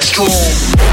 Let's go.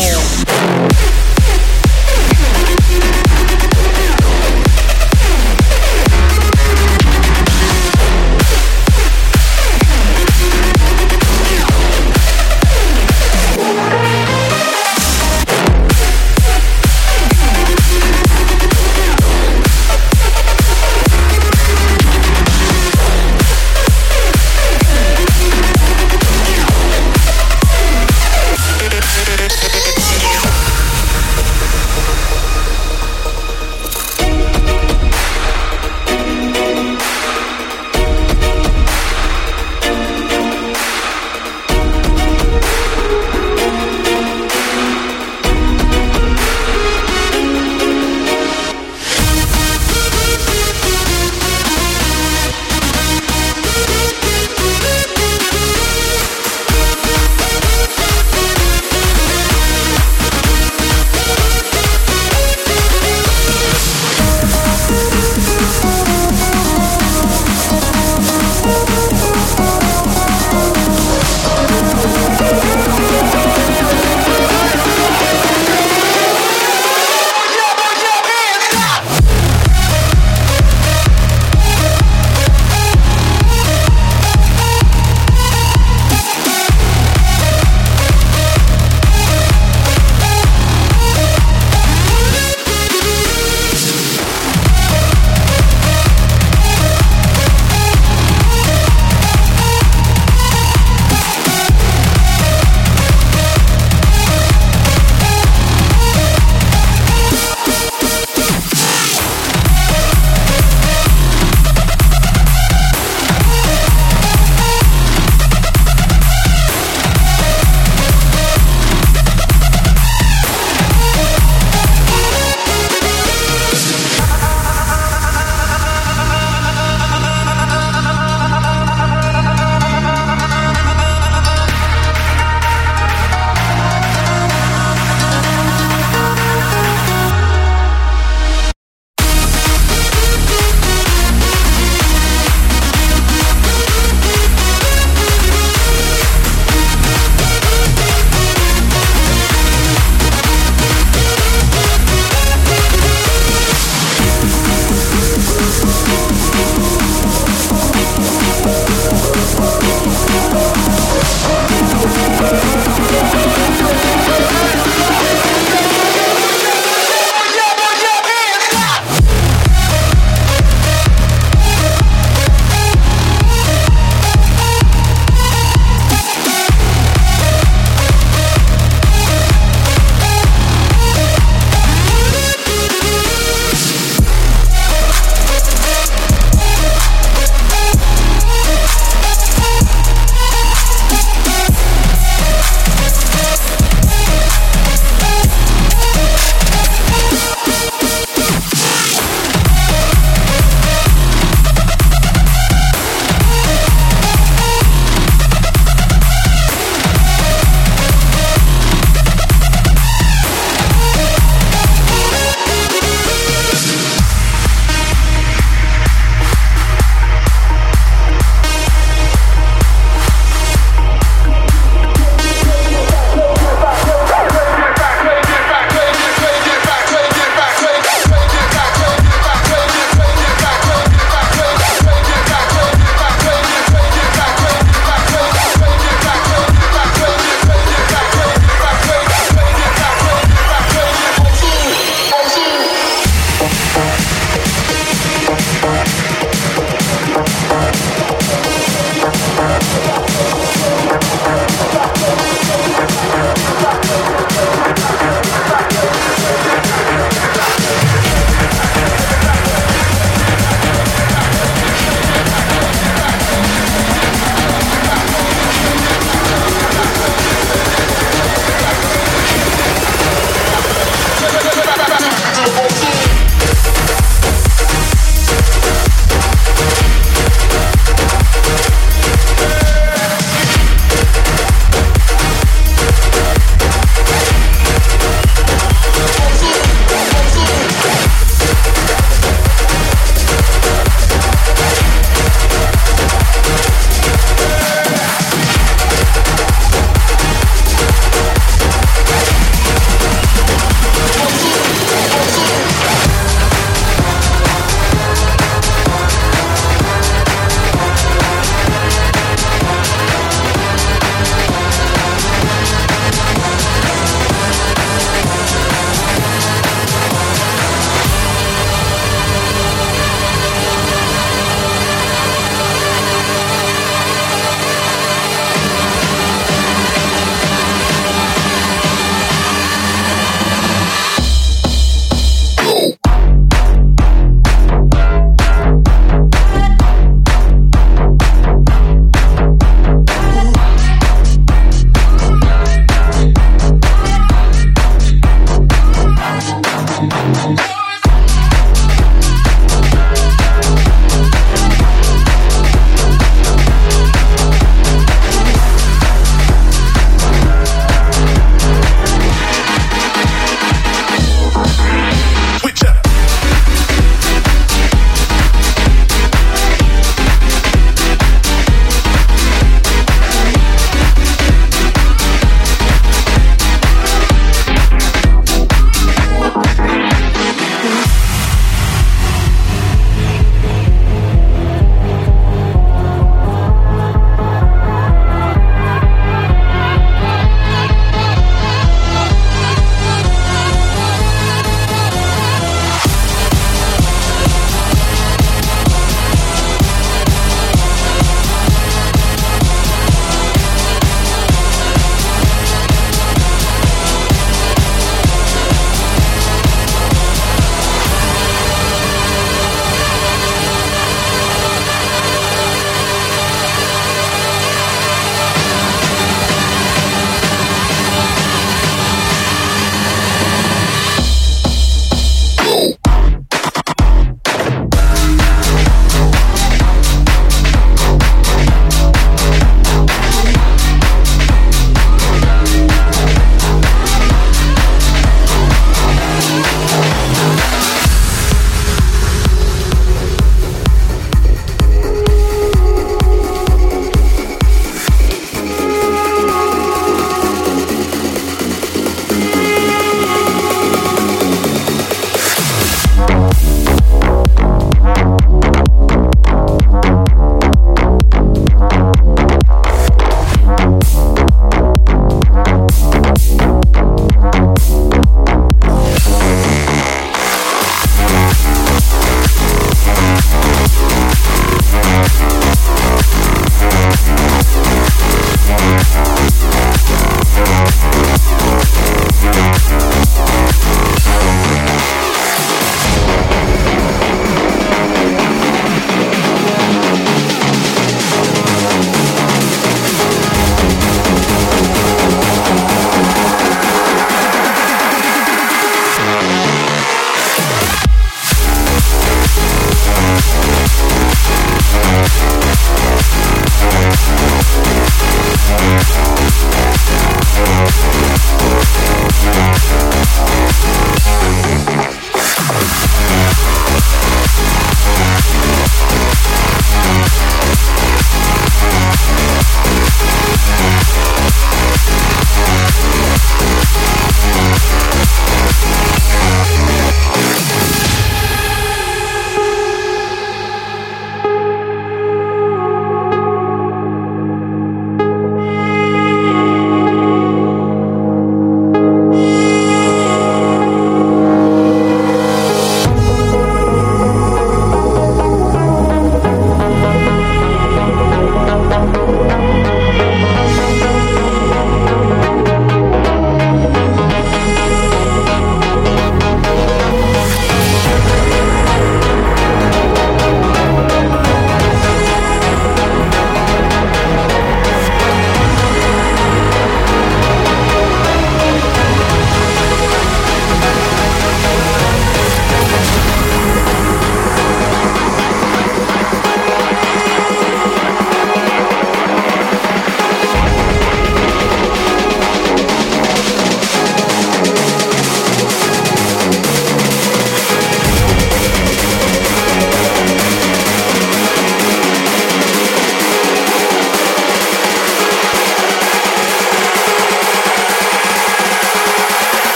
Damn.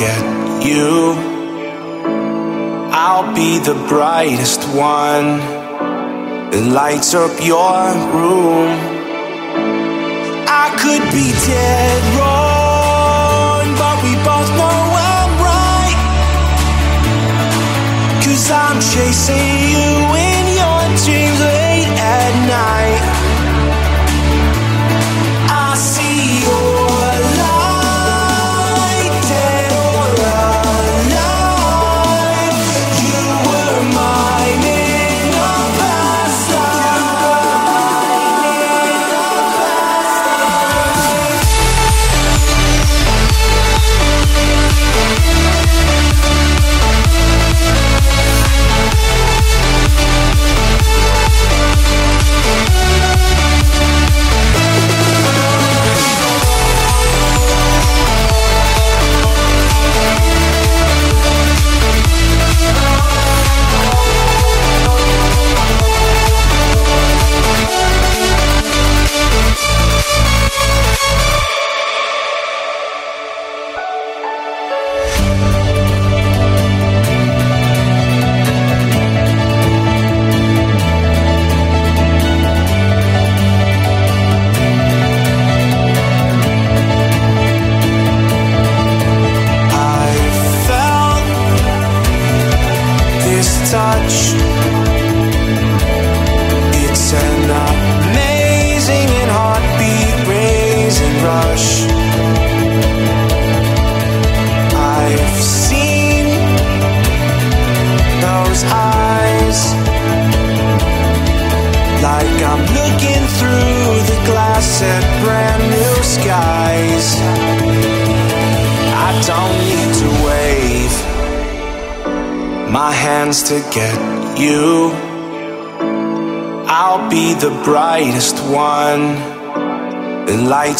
forget you. I'll be the brightest one that lights up your room. I could be dead wrong, but we both know I'm right. Cause I'm chasing you in your dreams late at night.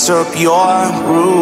lights your room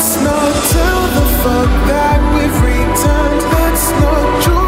Let's not tell the fuck that we've returned. Let's not. Tr-